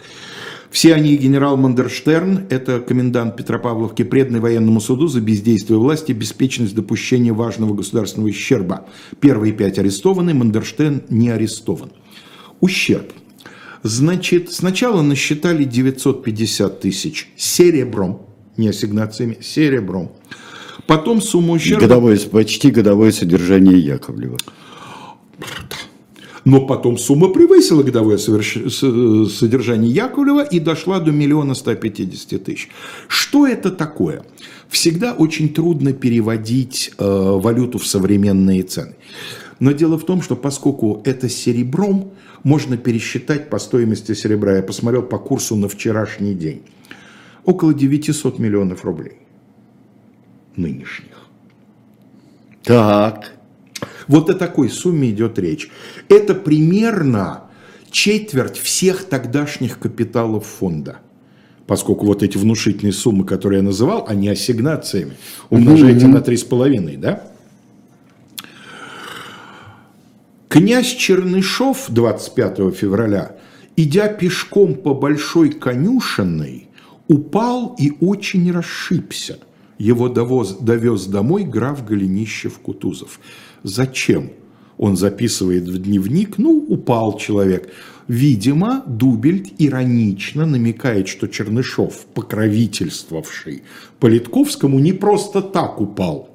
Все они генерал Мандерштерн, это комендант Петропавловки, преданный военному суду за бездействие власти, беспечность допущения важного государственного ущерба. Первые пять арестованы, Мандерштерн не арестован. Ущерб. Значит, сначала насчитали 950 тысяч серебром, не ассигнациями, серебром. Потом сумма ущерба... Годовое, почти годовое содержание Яковлева. Но потом сумма превысила годовое соверш... содержание Яковлева и дошла до миллиона ста пятидесяти тысяч. Что это такое? Всегда очень трудно переводить э, валюту в современные цены. Но дело в том, что поскольку это серебром, можно пересчитать по стоимости серебра. Я посмотрел по курсу на вчерашний день около 900 миллионов рублей нынешних. Так. Вот о такой сумме идет речь. Это примерно четверть всех тогдашних капиталов фонда. Поскольку вот эти внушительные суммы, которые я называл, они ассигнациями. Умножайте mm-hmm. на 3,5, да? Князь Чернышов 25 февраля, идя пешком по Большой конюшенной, упал и очень расшибся. Его довоз, довез домой граф Голенищев-Кутузов. Зачем? Он записывает в дневник, ну, упал человек. Видимо, Дубельт иронично намекает, что Чернышов, покровительствовавший Политковскому, не просто так упал.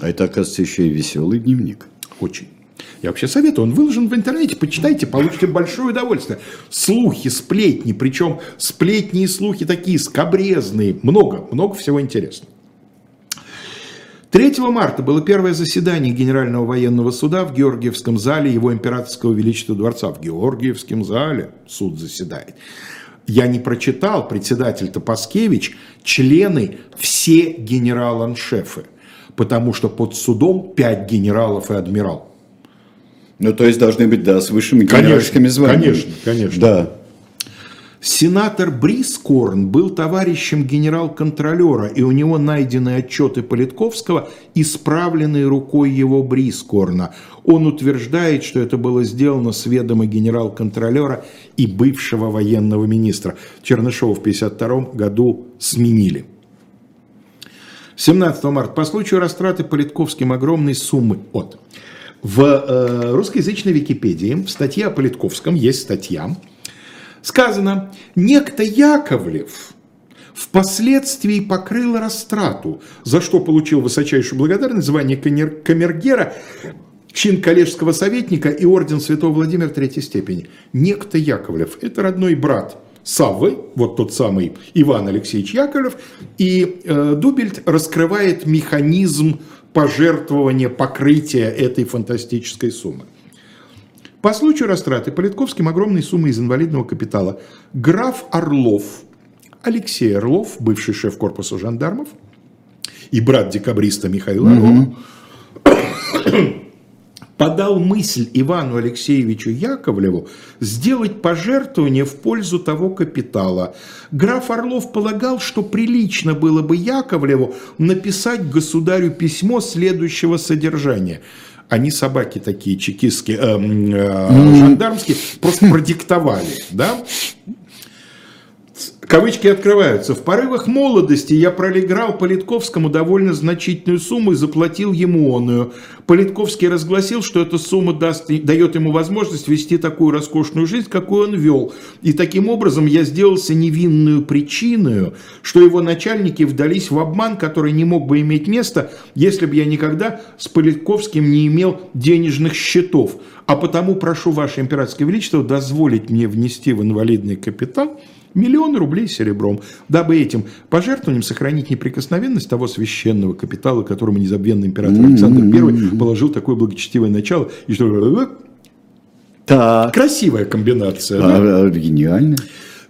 А это, оказывается, еще и веселый дневник. Очень. Я вообще советую, он выложен в интернете, почитайте, получите большое удовольствие. Слухи, сплетни, причем сплетни и слухи такие скобрезные, много, много всего интересного. 3 марта было первое заседание Генерального военного суда в Георгиевском зале его императорского величества дворца. В Георгиевском зале суд заседает. Я не прочитал, председатель Топаскевич, члены все генерал-аншефы, потому что под судом пять генералов и адмирал. Ну, то есть должны быть, да, с высшими генеральскими званиями. Конечно, конечно. Да. Сенатор Брискорн был товарищем генерал-контролера, и у него найдены отчеты Политковского, исправленные рукой его Брискорна. Он утверждает, что это было сделано с ведома генерал-контролера и бывшего военного министра. Чернышова в 1952 году сменили. 17 марта по случаю растраты Политковским огромной суммы от в э, русскоязычной Википедии в статье о Политковском есть статья, сказано, некто Яковлев впоследствии покрыл растрату, за что получил высочайшую благодарность, звание камергера, чин коллежского советника и орден святого Владимира третьей степени. Некто Яковлев, это родной брат Саввы, вот тот самый Иван Алексеевич Яковлев, и э, Дубельт раскрывает механизм пожертвования, покрытия этой фантастической суммы. По случаю растраты Политковским огромной суммы из инвалидного капитала граф Орлов, Алексей Орлов, бывший шеф корпуса жандармов, и брат декабриста Михаила Орлова, подал мысль Ивану Алексеевичу Яковлеву сделать пожертвование в пользу того капитала. Граф Орлов полагал, что прилично было бы Яковлеву написать государю письмо следующего содержания. Они собаки такие чекистские, э, э, жандармские, просто продиктовали, да? Кавычки открываются. В порывах молодости я пролеграл Политковскому довольно значительную сумму и заплатил ему оную. Политковский разгласил, что эта сумма даст, дает ему возможность вести такую роскошную жизнь, какую он вел. И таким образом я сделался невинную причиной, что его начальники вдались в обман, который не мог бы иметь места, если бы я никогда с Политковским не имел денежных счетов. А потому прошу Ваше Императорское Величество дозволить мне внести в инвалидный капитал – Миллион рублей серебром, дабы этим пожертвованием сохранить неприкосновенность того священного капитала, которому незабвенный император Александр I положил такое благочестивое начало. И что... Так. Красивая комбинация. А, да? Гениально.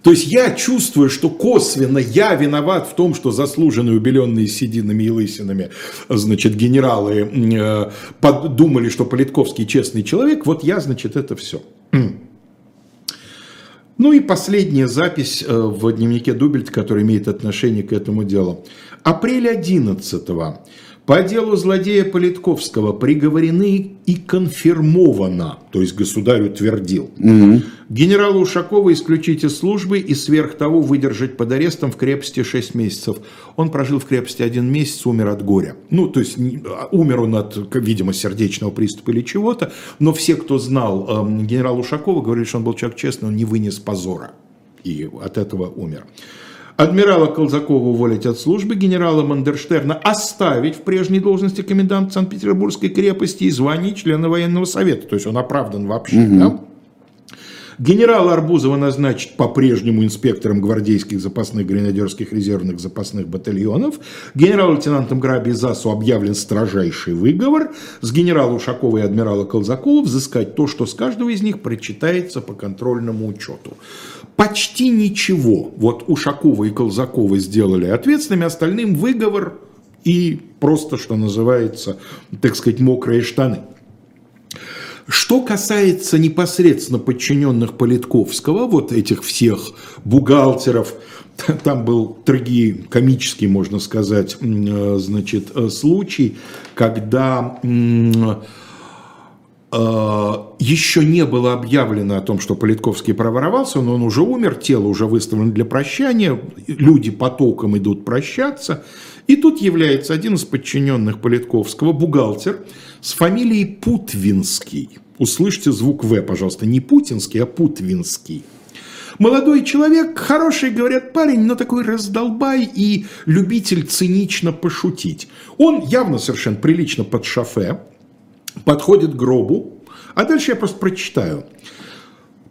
То есть я чувствую, что косвенно я виноват в том, что заслуженные убеленные сединами и лысинами, значит, генералы э, подумали, что Политковский честный человек, вот я, значит, это все. Ну и последняя запись э, в дневнике Дубельт, который имеет отношение к этому делу. Апрель 11 -го. По делу злодея Политковского приговорены и конфирмовано, то есть государь утвердил. Угу. Генерала Ушакова исключить из службы и сверх того выдержать под арестом в крепости 6 месяцев. Он прожил в крепости один месяц, умер от горя. Ну, то есть а, умер он от, видимо, сердечного приступа или чего-то, но все, кто знал э, генерала Ушакова, говорили, что он был человек честный, он не вынес позора и от этого умер адмирала Колзакова уволить от службы, генерала Мандерштерна оставить в прежней должности коменданта Санкт-Петербургской крепости и звание члена военного совета. То есть он оправдан вообще. Угу. Да? Генерала Арбузова назначить по-прежнему инспектором гвардейских запасных гренадерских резервных запасных батальонов. Генерал-лейтенантом Граби Засу объявлен строжайший выговор. С генерала Ушакова и адмирала Колзакова взыскать то, что с каждого из них прочитается по контрольному учету. Почти ничего. Вот Ушакова и Колзакова сделали ответственными, остальным выговор и просто, что называется, так сказать, мокрые штаны. Что касается непосредственно подчиненных Политковского, вот этих всех бухгалтеров, там был трагикомический, можно сказать, э, значит, э, случай, когда э, еще не было объявлено о том, что Политковский проворовался, но он уже умер, тело уже выставлено для прощания, люди потоком идут прощаться. И тут является один из подчиненных Политковского, бухгалтер, с фамилией Путвинский. Услышьте звук В, пожалуйста, не Путинский, а Путвинский. Молодой человек, хороший, говорят, парень, но такой раздолбай и любитель цинично пошутить. Он явно совершенно прилично под шофе, подходит к гробу, а дальше я просто прочитаю.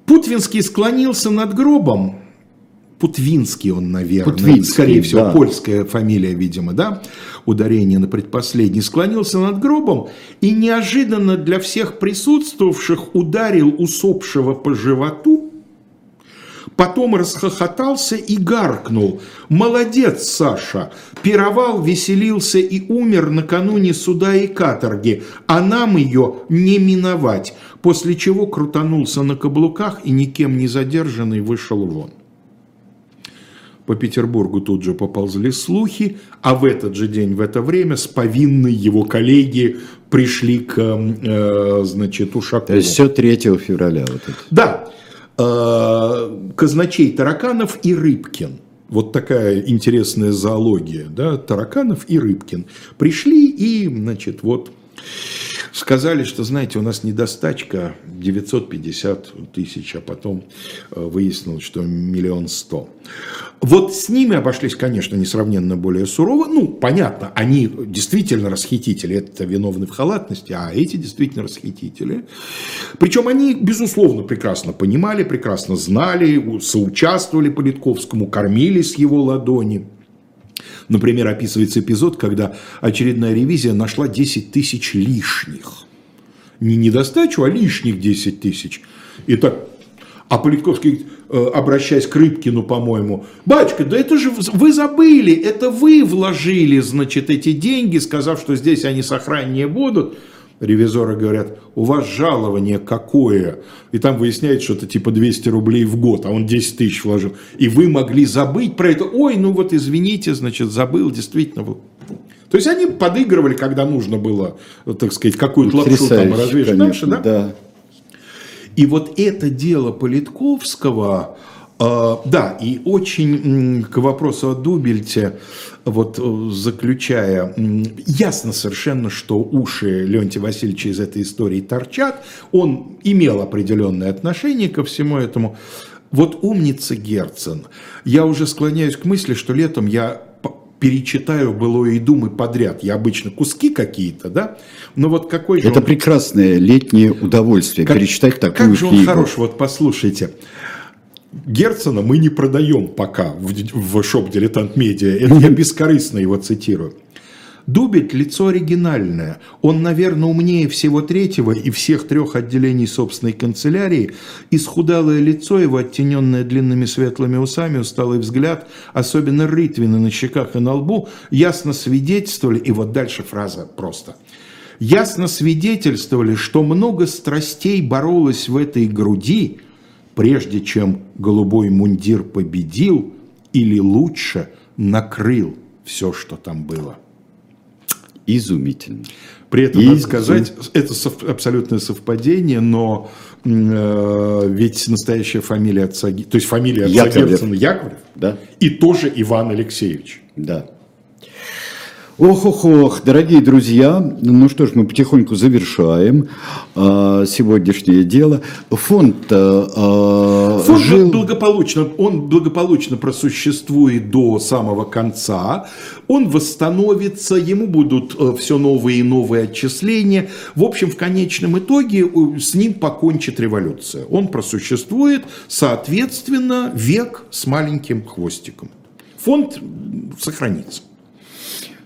Путвинский склонился над гробом, Путвинский он, наверное, Путвинский, скорее всего, да. польская фамилия, видимо, да, ударение на предпоследний, склонился над гробом и неожиданно для всех присутствовавших ударил усопшего по животу, потом расхохотался и гаркнул. «Молодец, Саша! Пировал, веселился и умер накануне суда и каторги, а нам ее не миновать!» После чего крутанулся на каблуках и никем не задержанный вышел вон. По Петербургу тут же поползли слухи, а в этот же день, в это время, с повинной его коллеги пришли к, э, значит, Ушакову. То есть все 3 февраля. Вот это. Да, э, казначей Тараканов и Рыбкин. Вот такая интересная зоология, да, Тараканов и Рыбкин. Пришли и, значит, вот сказали, что, знаете, у нас недостачка 950 тысяч, а потом э, выяснилось, что миллион сто. Вот с ними обошлись, конечно, несравненно более сурово. Ну, понятно, они действительно расхитители, это виновны в халатности, а эти действительно расхитители. Причем они, безусловно, прекрасно понимали, прекрасно знали, соучаствовали Политковскому, кормили с его ладони. Например, описывается эпизод, когда очередная ревизия нашла 10 тысяч лишних. Не недостачу, а лишних 10 тысяч. И так, а Политковский, э, обращаясь к Рыбкину, по-моему, «Батюшка, да это же вы забыли, это вы вложили, значит, эти деньги, сказав, что здесь они сохраннее будут». Ревизоры говорят, у вас жалование какое? И там выясняется, что это типа 200 рублей в год, а он 10 тысяч вложил. И вы могли забыть про это. Ой, ну вот извините, значит, забыл, действительно. То есть они подыгрывали, когда нужно было, так сказать, какую-то лапшу там развешать дальше, да? да. И вот это дело Политковского, э, да, и очень к вопросу о Дубельте, вот э, заключая, ясно совершенно, что уши Леонтия Васильевича из этой истории торчат, он имел определенное отношение ко всему этому. Вот умница Герцен. Я уже склоняюсь к мысли, что летом я перечитаю «Былое и думы» подряд. Я обычно куски какие-то, да? Но вот какой же Это он- прекрасное летнее удовольствие, как- перечитать такую Как же он книгу. хорош, вот послушайте. Герцена мы не продаем пока в, в шоп «Дилетант Медиа». Это я бескорыстно его цитирую. Дубель – лицо оригинальное. Он, наверное, умнее всего третьего и всех трех отделений собственной канцелярии. Исхудалое лицо его, оттененное длинными светлыми усами, усталый взгляд, особенно рытвины на щеках и на лбу, ясно свидетельствовали, и вот дальше фраза просто – ясно свидетельствовали, что много страстей боролось в этой груди, прежде чем голубой мундир победил или лучше накрыл все, что там было. Изумительно. При этом, И- надо сказать, это сов- абсолютное совпадение, но э, ведь настоящая фамилия отца, то есть фамилия отца Яковлев. Герцена Яковлев, Да, и тоже Иван Алексеевич. да. Ох-ох-ох, дорогие друзья, ну что ж, мы потихоньку завершаем а, сегодняшнее дело. Фонд, а, Фонд жил... благополучно, он благополучно просуществует до самого конца, он восстановится, ему будут все новые и новые отчисления. В общем, в конечном итоге э, с ним покончит революция. Он просуществует, соответственно, век с маленьким хвостиком. Фонд сохранится.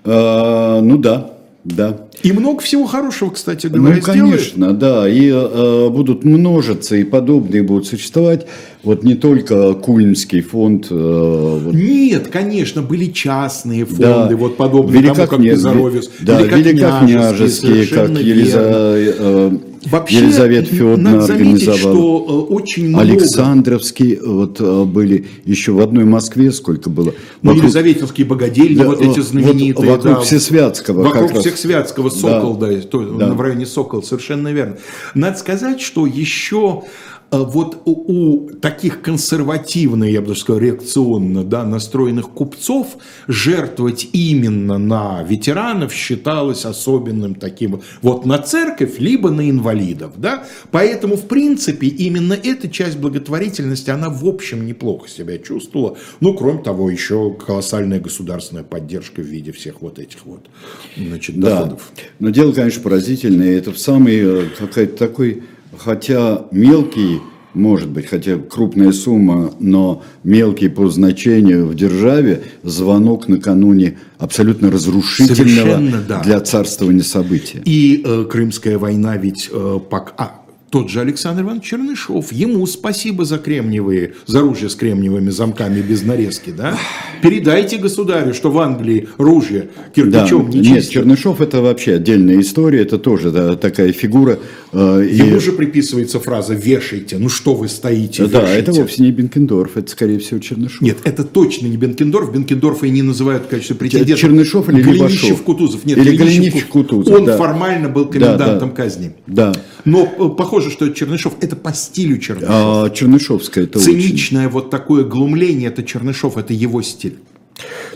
А, ну да, да. И много всего хорошего, кстати говоря, Ну, конечно, да, и э, будут множиться, и подобные будут существовать. Вот не только Кульмский фонд, э, вот, Нет, конечно, были частные фонды, да, вот подобные тому, как Безаровец. да, великокняжеские, как Елиза, э, Вообще, Елизавета Федоровна надо заметить, организовала. что э, очень много... Александровский, вот э, были еще в одной Москве, сколько было. Ну, Вокруг- Елизаветинские богадельни, Да, вот эти знаменитые. вот вокруг да. Всесвятского как Вокруг раз. Всесвятского, Сокол, да, то- Да. в районе Сокол, совершенно верно. Надо сказать, что еще э, вот у, таких консервативно, я бы даже сказал, реакционно да, настроенных купцов жертвовать именно на ветеранов считалось особенным таким вот на церковь, либо на инвалидов. Да? Поэтому, в принципе, именно эта часть благотворительности, она в общем неплохо себя чувствовала. Ну, кроме того, еще колоссальная государственная поддержка в виде всех вот этих вот значит, Да, доходов. но дело, конечно, поразительное. Это в самый э, какой-то такой, хотя мелкий, может быть, хотя крупная сумма, но мелкий по значению в державе, звонок накануне абсолютно разрушительного Совершенно, да. для царствования события. И э, Крымская война ведь э, пок- а, тот же Александр Иванович Чернышов, ему спасибо за кремниевые, за ружья с кремниевыми замками без нарезки, да? Передайте государю, что в Англии ружья Да, кирпичом не нет, чистят. Чернышов это вообще отдельная история, это тоже да, такая фигура. э, и- Ему же приписывается фраза «вешайте», ну что вы стоите, да, вешайте». это вовсе не Бенкендорф, это скорее всего Чернышов. Нет, это точно не Бенкендорф. Бенкендорфа и не называют в качестве претендента. Чернышов или Голенищев Левашов? Кутузов. Нет, Или Кутузов. Он да. формально был Да, комендантом да. казни. Да. Но э, похоже, что Чернышов это по стилю Чернышова. А, Чернышовская это очень. Циничное вот такое глумление, это Чернышов, это его стиль.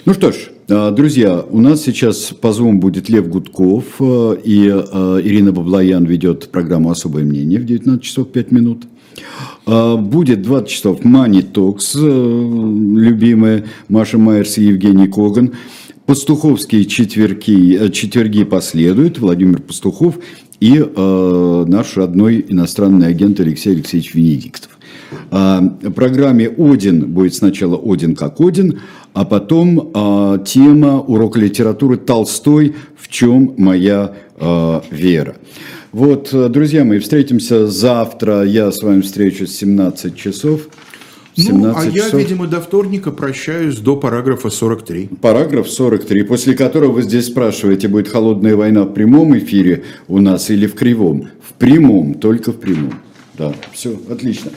Ну что ж, а, друзья, у нас сейчас по Zoom будет Лев Гудков, э, и э, Ирина Баблоян ведет программу «Особое мнение» в 19 часов 5 минут. А, Будет 20 часов Money Talks, э, любимая Маша Майерс и Евгений Коган. Пастуховские четверги, э, четверги последуют, Владимир Пастухов и э, наш родной иностранный агент Алексей Алексеевич Венедиктов. В программе «Один» будет сначала «Один как Один», а потом а, тема урока литературы «Толстой. В чем моя а, вера?». Вот, э, друзья мои, встретимся завтра. Я с вами встречусь в 17 часов. Ну, 17 а я, часов. видимо, до вторника прощаюсь до параграфа 43. Параграф 43, после которого вы здесь спрашиваете, будет холодная война в прямом эфире у нас или в кривом? В прямом, только в прямом. Да, все, отлично.